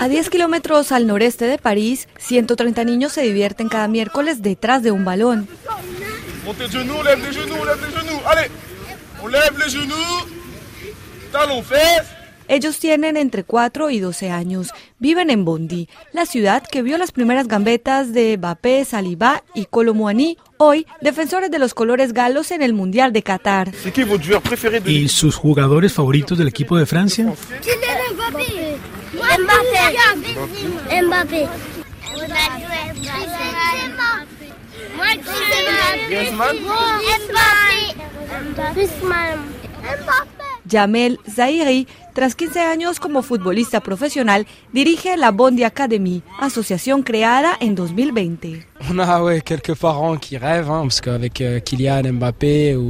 A 10 kilómetros al noreste de París, 130 niños se divierten cada miércoles detrás de un balón. Ellos tienen entre 4 y 12 años. Viven en Bondy, la ciudad que vio las primeras gambetas de Mbappé, Saliba y Colomouani, hoy defensores de los colores galos en el Mundial de Qatar. ¿Y sus jugadores favoritos del equipo de Francia? Mbappé. Mbappé. Mbappé. Jamel Zahiri, tras 15 años como futbolista profesional, dirige la Bondi Academy, asociación creada en 2020.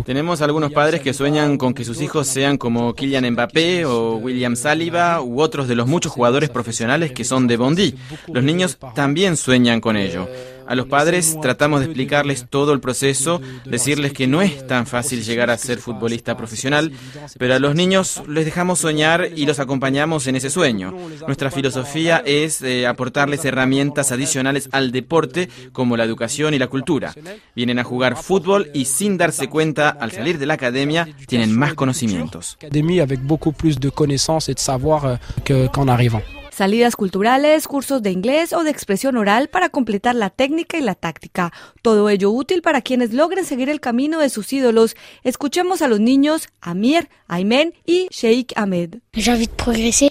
Tenemos algunos padres que sueñan con que sus hijos sean como Kylian Mbappé o William Saliba u otros de los muchos jugadores profesionales que son de Bondy. Los niños también sueñan con ello. A los padres tratamos de explicarles todo el proceso, decirles que no es tan fácil llegar a ser futbolista profesional, pero a los niños les dejamos soñar y los acompañamos en ese sueño. Nuestra filosofía es eh, aportarles herramientas adicionales al deporte como la educación y la cultura. Vienen a jugar fútbol y sin darse cuenta, al salir de la academia, tienen más conocimientos. avec beaucoup plus de connaissances et de savoir euh, que- qu'en arrivant. Salidas culturales, cursos de inglés o de expresión oral para completar la técnica y la táctica. Todo ello útil para quienes logren seguir el camino de sus ídolos. Escuchemos a los niños Amir, Aymen y Sheikh Ahmed.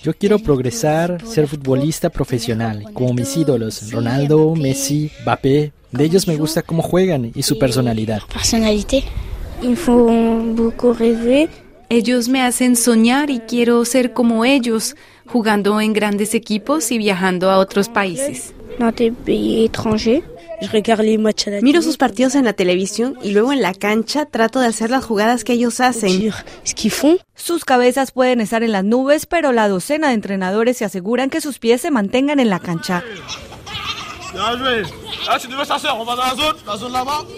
Yo quiero progresar, ser futbolista profesional, como mis ídolos, Ronaldo, Messi, Mbappé. De ellos me gusta cómo juegan y su personalidad. Ellos me hacen soñar y quiero ser como ellos, jugando en grandes equipos y viajando a otros países. Miro sus partidos en la televisión y luego en la cancha trato de hacer las jugadas que ellos hacen. Sus cabezas pueden estar en las nubes, pero la docena de entrenadores se aseguran que sus pies se mantengan en la cancha.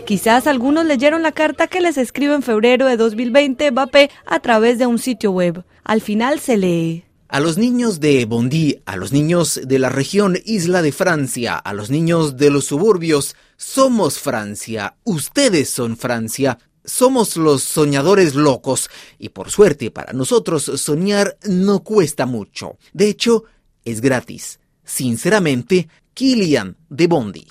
Quizás algunos leyeron la carta que les escribe en febrero de 2020 Mbappé a través de un sitio web. Al final se lee. A los niños de Bondy, a los niños de la región Isla de Francia, a los niños de los suburbios, somos Francia, ustedes son Francia, somos los soñadores locos y por suerte para nosotros soñar no cuesta mucho. De hecho, es gratis. Sinceramente, Kilian de Bondy.